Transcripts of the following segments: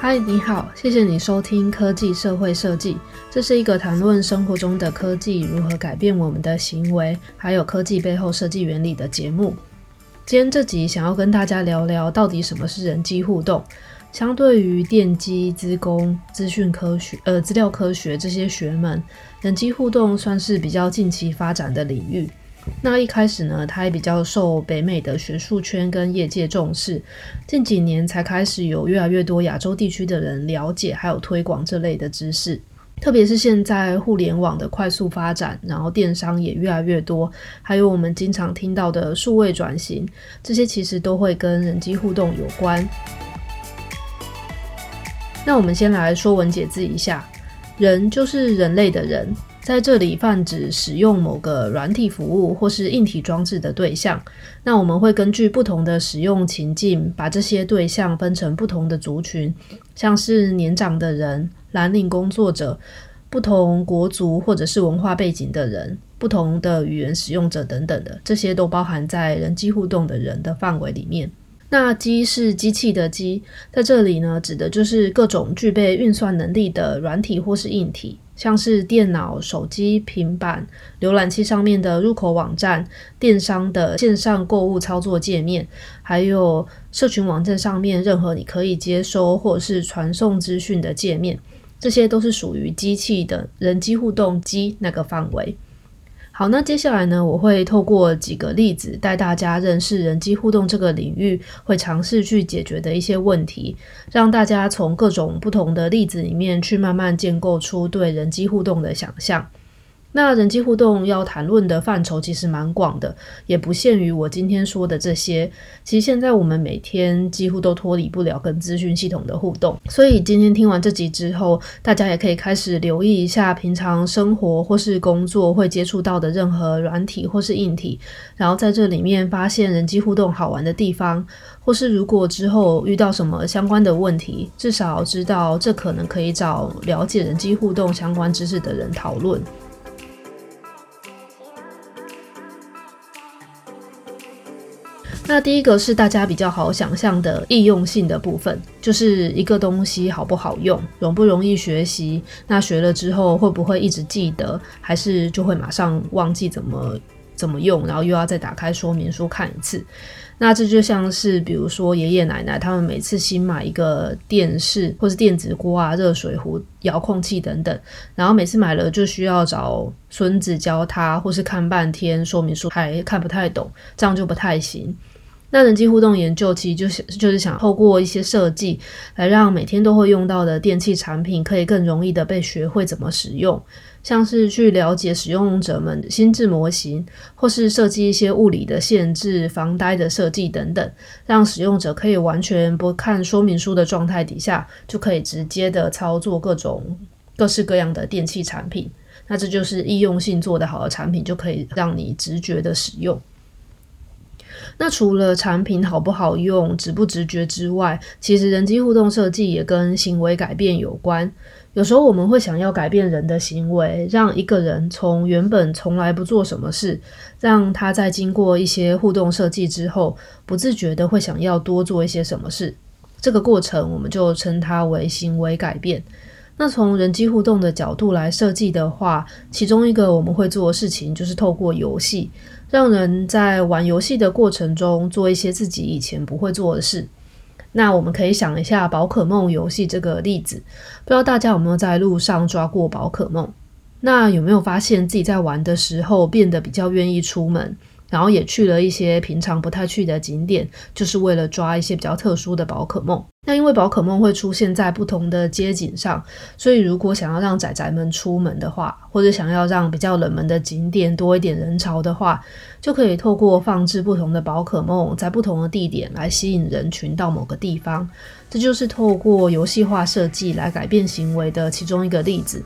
嗨，你好，谢谢你收听科技社会设计。这是一个谈论生活中的科技如何改变我们的行为，还有科技背后设计原理的节目。今天这集想要跟大家聊聊，到底什么是人机互动。相对于电机、资工、资讯科学、呃资料科学这些学门，人机互动算是比较近期发展的领域。那一开始呢，它也比较受北美的学术圈跟业界重视，近几年才开始有越来越多亚洲地区的人了解还有推广这类的知识。特别是现在互联网的快速发展，然后电商也越来越多，还有我们经常听到的数位转型，这些其实都会跟人机互动有关。那我们先来说文解字一下，人就是人类的人。在这里泛指使用某个软体服务或是硬体装置的对象。那我们会根据不同的使用情境，把这些对象分成不同的族群，像是年长的人、蓝领工作者、不同国族或者是文化背景的人、不同的语言使用者等等的，这些都包含在人机互动的人的范围里面。那机是机器的机，在这里呢，指的就是各种具备运算能力的软体或是硬体。像是电脑、手机、平板、浏览器上面的入口网站、电商的线上购物操作界面，还有社群网站上面任何你可以接收或者是传送资讯的界面，这些都是属于机器的人机互动机那个范围。好，那接下来呢，我会透过几个例子带大家认识人机互动这个领域，会尝试去解决的一些问题，让大家从各种不同的例子里面去慢慢建构出对人机互动的想象。那人机互动要谈论的范畴其实蛮广的，也不限于我今天说的这些。其实现在我们每天几乎都脱离不了跟资讯系统的互动，所以今天听完这集之后，大家也可以开始留意一下平常生活或是工作会接触到的任何软体或是硬体，然后在这里面发现人机互动好玩的地方，或是如果之后遇到什么相关的问题，至少知道这可能可以找了解人机互动相关知识的人讨论。那第一个是大家比较好想象的易用性的部分，就是一个东西好不好用，容不容易学习，那学了之后会不会一直记得，还是就会马上忘记怎么怎么用，然后又要再打开说明书看一次。那这就像是比如说爷爷奶奶他们每次新买一个电视或是电子锅啊、热水壶、遥控器等等，然后每次买了就需要找孙子教他，或是看半天说明书还看不太懂，这样就不太行。那人机互动研究其实就是就是想透过一些设计，来让每天都会用到的电器产品可以更容易的被学会怎么使用，像是去了解使用者们的心智模型，或是设计一些物理的限制、防呆的设计等等，让使用者可以完全不看说明书的状态底下，就可以直接的操作各种各式各样的电器产品。那这就是易用性做得好的产品，就可以让你直觉的使用。那除了产品好不好用、直不直觉之外，其实人机互动设计也跟行为改变有关。有时候我们会想要改变人的行为，让一个人从原本从来不做什么事，让他在经过一些互动设计之后，不自觉的会想要多做一些什么事。这个过程我们就称它为行为改变。那从人机互动的角度来设计的话，其中一个我们会做的事情就是透过游戏，让人在玩游戏的过程中做一些自己以前不会做的事。那我们可以想一下宝可梦游戏这个例子，不知道大家有没有在路上抓过宝可梦？那有没有发现自己在玩的时候变得比较愿意出门？然后也去了一些平常不太去的景点，就是为了抓一些比较特殊的宝可梦。那因为宝可梦会出现在不同的街景上，所以如果想要让仔仔们出门的话，或者想要让比较冷门的景点多一点人潮的话，就可以透过放置不同的宝可梦在不同的地点来吸引人群到某个地方。这就是透过游戏化设计来改变行为的其中一个例子。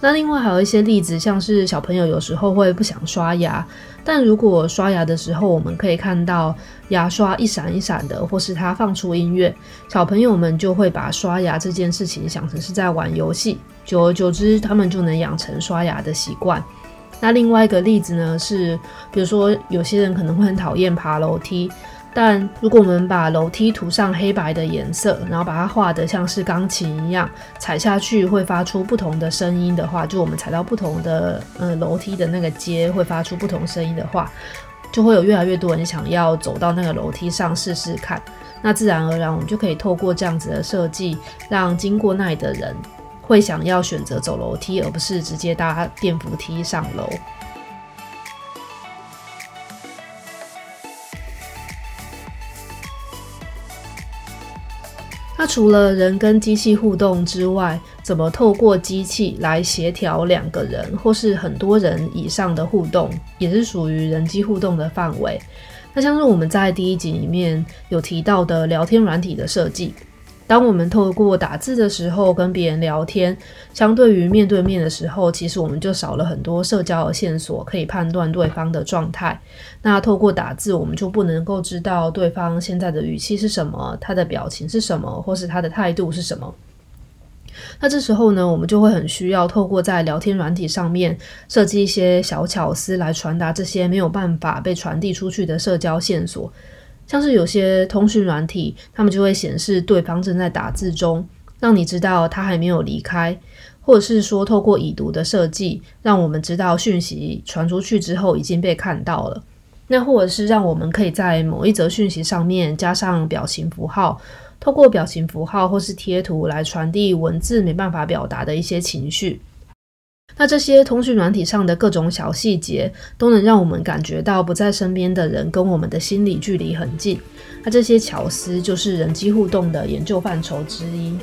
那另外还有一些例子，像是小朋友有时候会不想刷牙，但如果刷牙的时候，我们可以看到牙刷一闪一闪的，或是它放出音乐，小朋友们就会把刷牙这件事情想成是在玩游戏，久而久之，他们就能养成刷牙的习惯。那另外一个例子呢，是比如说有些人可能会很讨厌爬楼梯。但如果我们把楼梯涂上黑白的颜色，然后把它画得像是钢琴一样，踩下去会发出不同的声音的话，就我们踩到不同的呃楼梯的那个阶会发出不同声音的话，就会有越来越多人想要走到那个楼梯上试试看。那自然而然，我们就可以透过这样子的设计，让经过那里的人会想要选择走楼梯，而不是直接搭电扶梯上楼。除了人跟机器互动之外，怎么透过机器来协调两个人或是很多人以上的互动，也是属于人机互动的范围。那像是我们在第一集里面有提到的聊天软体的设计。当我们透过打字的时候跟别人聊天，相对于面对面的时候，其实我们就少了很多社交的线索，可以判断对方的状态。那透过打字，我们就不能够知道对方现在的语气是什么，他的表情是什么，或是他的态度是什么。那这时候呢，我们就会很需要透过在聊天软体上面设计一些小巧思来传达这些没有办法被传递出去的社交线索。像是有些通讯软体，他们就会显示对方正在打字中，让你知道他还没有离开，或者是说透过已读的设计，让我们知道讯息传出去之后已经被看到了。那或者是让我们可以在某一则讯息上面加上表情符号，透过表情符号或是贴图来传递文字没办法表达的一些情绪。那这些通讯软体上的各种小细节，都能让我们感觉到不在身边的人跟我们的心理距离很近。那这些巧思就是人机互动的研究范畴之一。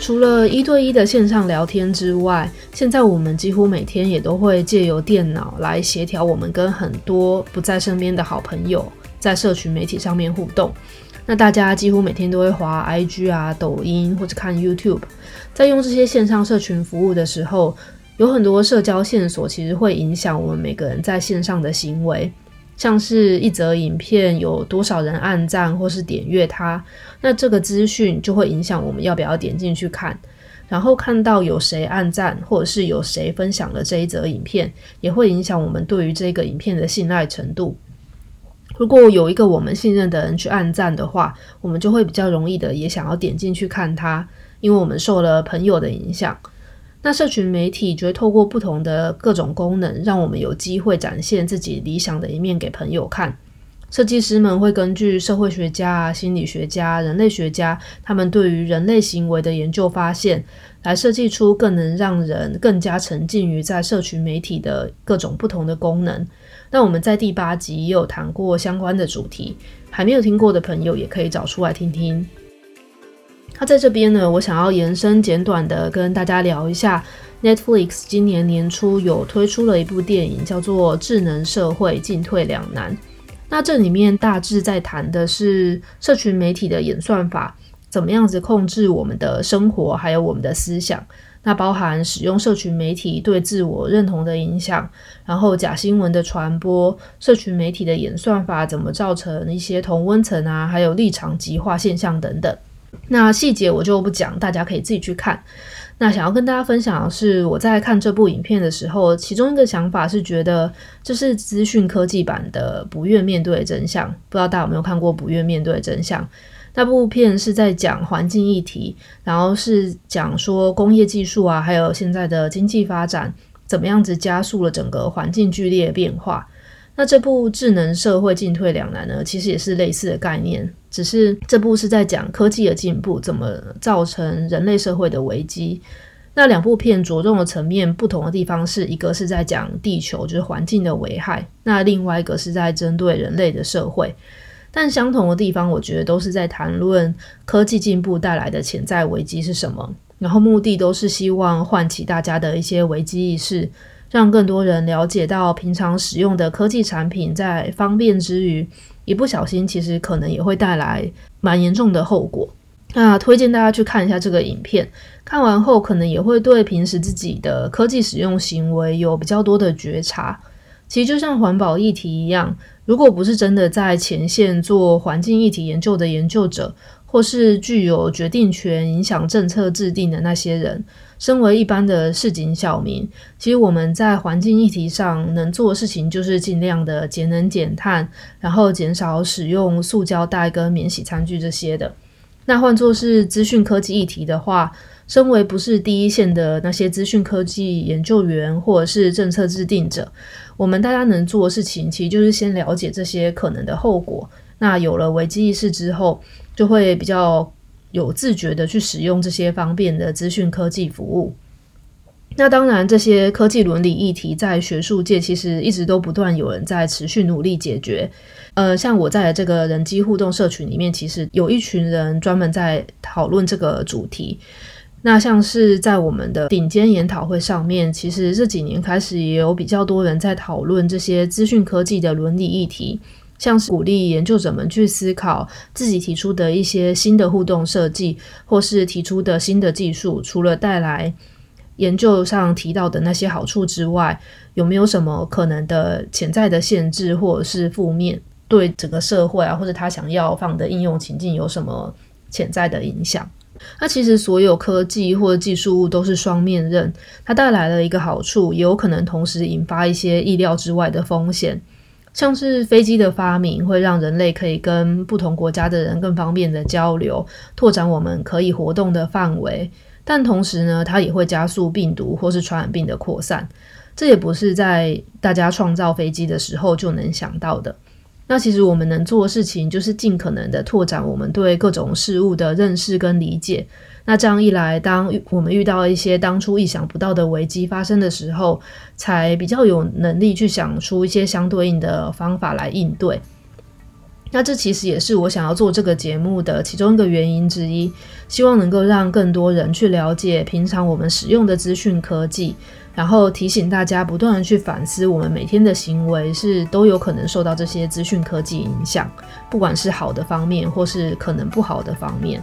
除了一对一的线上聊天之外，现在我们几乎每天也都会借由电脑来协调我们跟很多不在身边的好朋友在社群媒体上面互动。那大家几乎每天都会滑 IG 啊、抖音或者看 YouTube，在用这些线上社群服务的时候，有很多社交线索其实会影响我们每个人在线上的行为，像是一则影片有多少人按赞或是点阅它，那这个资讯就会影响我们要不要点进去看，然后看到有谁按赞或者是有谁分享了这一则影片，也会影响我们对于这个影片的信赖程度。如果有一个我们信任的人去按赞的话，我们就会比较容易的也想要点进去看他，因为我们受了朋友的影响。那社群媒体就会透过不同的各种功能，让我们有机会展现自己理想的一面给朋友看。设计师们会根据社会学家、心理学家、人类学家他们对于人类行为的研究发现，来设计出更能让人更加沉浸于在社群媒体的各种不同的功能。那我们在第八集也有谈过相关的主题，还没有听过的朋友也可以找出来听听。那在这边呢，我想要延伸简短的跟大家聊一下，Netflix 今年年初有推出了一部电影，叫做《智能社会进退两难》。那这里面大致在谈的是社群媒体的演算法，怎么样子控制我们的生活，还有我们的思想。那包含使用社群媒体对自我认同的影响，然后假新闻的传播，社群媒体的演算法怎么造成一些同温层啊，还有立场极化现象等等。那细节我就不讲，大家可以自己去看。那想要跟大家分享的是，我在看这部影片的时候，其中一个想法是觉得这是资讯科技版的《不愿面对真相》，不知道大家有没有看过《不愿面对的真相》。那部片是在讲环境议题，然后是讲说工业技术啊，还有现在的经济发展怎么样子加速了整个环境剧烈变化。那这部智能社会进退两难呢，其实也是类似的概念，只是这部是在讲科技的进步怎么造成人类社会的危机。那两部片着重的层面不同的地方是，一个是在讲地球就是环境的危害，那另外一个是在针对人类的社会。但相同的地方，我觉得都是在谈论科技进步带来的潜在危机是什么，然后目的都是希望唤起大家的一些危机意识，让更多人了解到平常使用的科技产品在方便之余，一不小心其实可能也会带来蛮严重的后果。那推荐大家去看一下这个影片，看完后可能也会对平时自己的科技使用行为有比较多的觉察。其实就像环保议题一样，如果不是真的在前线做环境议题研究的研究者，或是具有决定权、影响政策制定的那些人，身为一般的市井小民，其实我们在环境议题上能做的事情，就是尽量的节能减碳，然后减少使用塑胶袋跟免洗餐具这些的。那换作是资讯科技议题的话，身为不是第一线的那些资讯科技研究员或者是政策制定者，我们大家能做的事情，其实就是先了解这些可能的后果。那有了危机意识之后，就会比较有自觉的去使用这些方便的资讯科技服务。那当然，这些科技伦理议题在学术界其实一直都不断有人在持续努力解决。呃，像我在这个人机互动社群里面，其实有一群人专门在讨论这个主题。那像是在我们的顶尖研讨会上面，其实这几年开始也有比较多人在讨论这些资讯科技的伦理议题，像是鼓励研究者们去思考自己提出的一些新的互动设计，或是提出的新的技术，除了带来研究上提到的那些好处之外，有没有什么可能的潜在的限制或者是负面，对整个社会啊，或者他想要放的应用情境有什么潜在的影响？那其实所有科技或者技术物都是双面刃，它带来了一个好处，也有可能同时引发一些意料之外的风险。像是飞机的发明会让人类可以跟不同国家的人更方便的交流，拓展我们可以活动的范围。但同时呢，它也会加速病毒或是传染病的扩散，这也不是在大家创造飞机的时候就能想到的。那其实我们能做的事情，就是尽可能的拓展我们对各种事物的认识跟理解。那这样一来，当我们遇到一些当初意想不到的危机发生的时候，才比较有能力去想出一些相对应的方法来应对。那这其实也是我想要做这个节目的其中一个原因之一，希望能够让更多人去了解平常我们使用的资讯科技，然后提醒大家不断的去反思我们每天的行为是都有可能受到这些资讯科技影响，不管是好的方面或是可能不好的方面。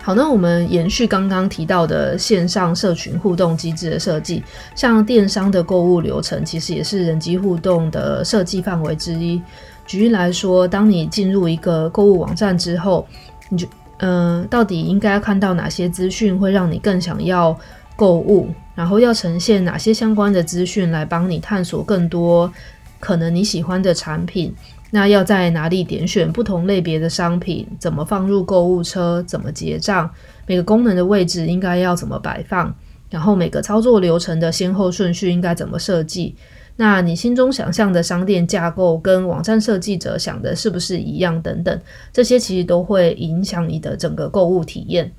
好，那我们延续刚刚提到的线上社群互动机制的设计，像电商的购物流程，其实也是人机互动的设计范围之一。举例来说，当你进入一个购物网站之后，你就嗯、到底应该看到哪些资讯会让你更想要购物？然后要呈现哪些相关的资讯来帮你探索更多可能你喜欢的产品？那要在哪里点选不同类别的商品？怎么放入购物车？怎么结账？每个功能的位置应该要怎么摆放？然后每个操作流程的先后顺序应该怎么设计？那你心中想象的商店架构跟网站设计者想的是不是一样？等等，这些其实都会影响你的整个购物体验。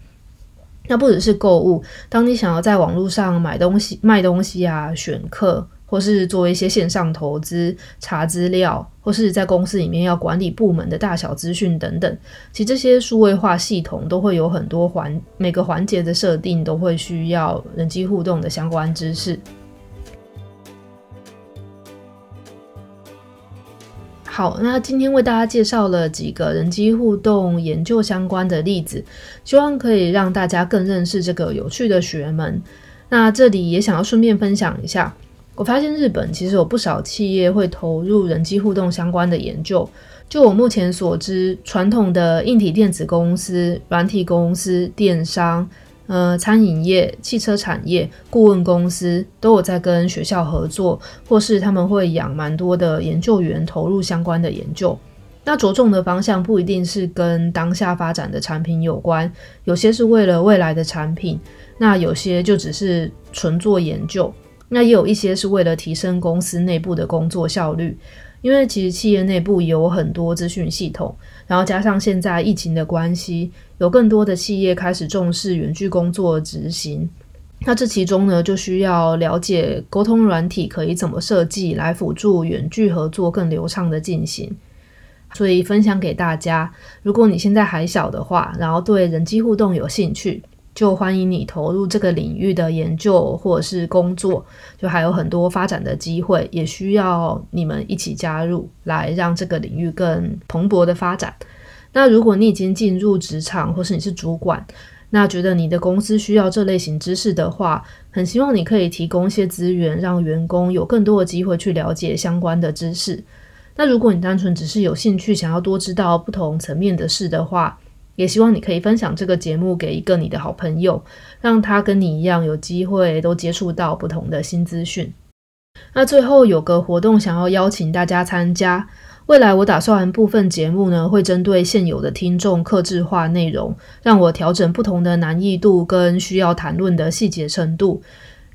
那不只是购物，当你想要在网络上买东西、卖东西啊，选课。或是做一些线上投资、查资料，或是在公司里面要管理部门的大小资讯等等，其实这些数位化系统都会有很多环，每个环节的设定都会需要人机互动的相关知识。好，那今天为大家介绍了几个人机互动研究相关的例子，希望可以让大家更认识这个有趣的学门。那这里也想要顺便分享一下。我发现日本其实有不少企业会投入人机互动相关的研究。就我目前所知，传统的硬体电子公司、软体公司、电商、呃餐饮业、汽车产业、顾问公司都有在跟学校合作，或是他们会养蛮多的研究员投入相关的研究。那着重的方向不一定是跟当下发展的产品有关，有些是为了未来的产品，那有些就只是纯做研究。那也有一些是为了提升公司内部的工作效率，因为其实企业内部有很多资讯系统，然后加上现在疫情的关系，有更多的企业开始重视远距工作执行。那这其中呢，就需要了解沟通软体可以怎么设计来辅助远距合作更流畅的进行。所以分享给大家，如果你现在还小的话，然后对人机互动有兴趣。就欢迎你投入这个领域的研究或者是工作，就还有很多发展的机会，也需要你们一起加入，来让这个领域更蓬勃的发展。那如果你已经进入职场，或是你是主管，那觉得你的公司需要这类型知识的话，很希望你可以提供一些资源，让员工有更多的机会去了解相关的知识。那如果你单纯只是有兴趣想要多知道不同层面的事的话，也希望你可以分享这个节目给一个你的好朋友，让他跟你一样有机会都接触到不同的新资讯。那最后有个活动想要邀请大家参加，未来我打算部分节目呢会针对现有的听众客制化内容，让我调整不同的难易度跟需要谈论的细节程度，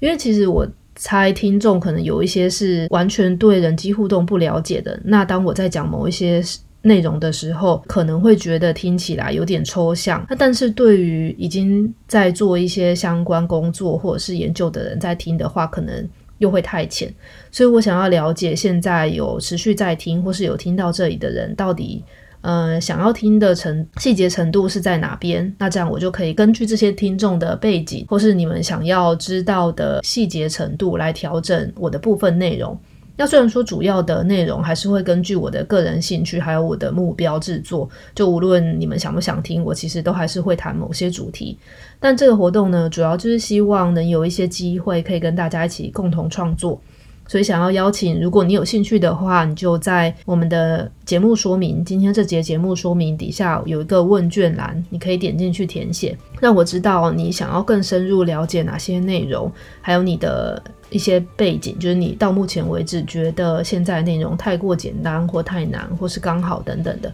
因为其实我。猜听众可能有一些是完全对人机互动不了解的，那当我在讲某一些内容的时候，可能会觉得听起来有点抽象。那但是对于已经在做一些相关工作或者是研究的人在听的话，可能又会太浅。所以我想要了解现在有持续在听或是有听到这里的人到底。呃，想要听的程细节程度是在哪边？那这样我就可以根据这些听众的背景，或是你们想要知道的细节程度来调整我的部分内容。那虽然说主要的内容还是会根据我的个人兴趣还有我的目标制作，就无论你们想不想听，我其实都还是会谈某些主题。但这个活动呢，主要就是希望能有一些机会可以跟大家一起共同创作。所以想要邀请，如果你有兴趣的话，你就在我们的节目说明，今天这节节目说明底下有一个问卷栏，你可以点进去填写，让我知道你想要更深入了解哪些内容，还有你的一些背景，就是你到目前为止觉得现在内容太过简单或太难，或是刚好等等的。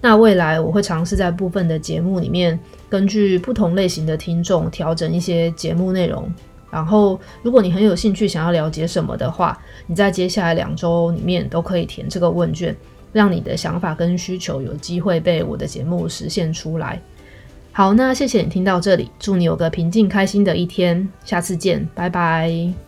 那未来我会尝试在部分的节目里面，根据不同类型的听众调整一些节目内容。然后，如果你很有兴趣想要了解什么的话，你在接下来两周里面都可以填这个问卷，让你的想法跟需求有机会被我的节目实现出来。好，那谢谢你听到这里，祝你有个平静开心的一天，下次见，拜拜。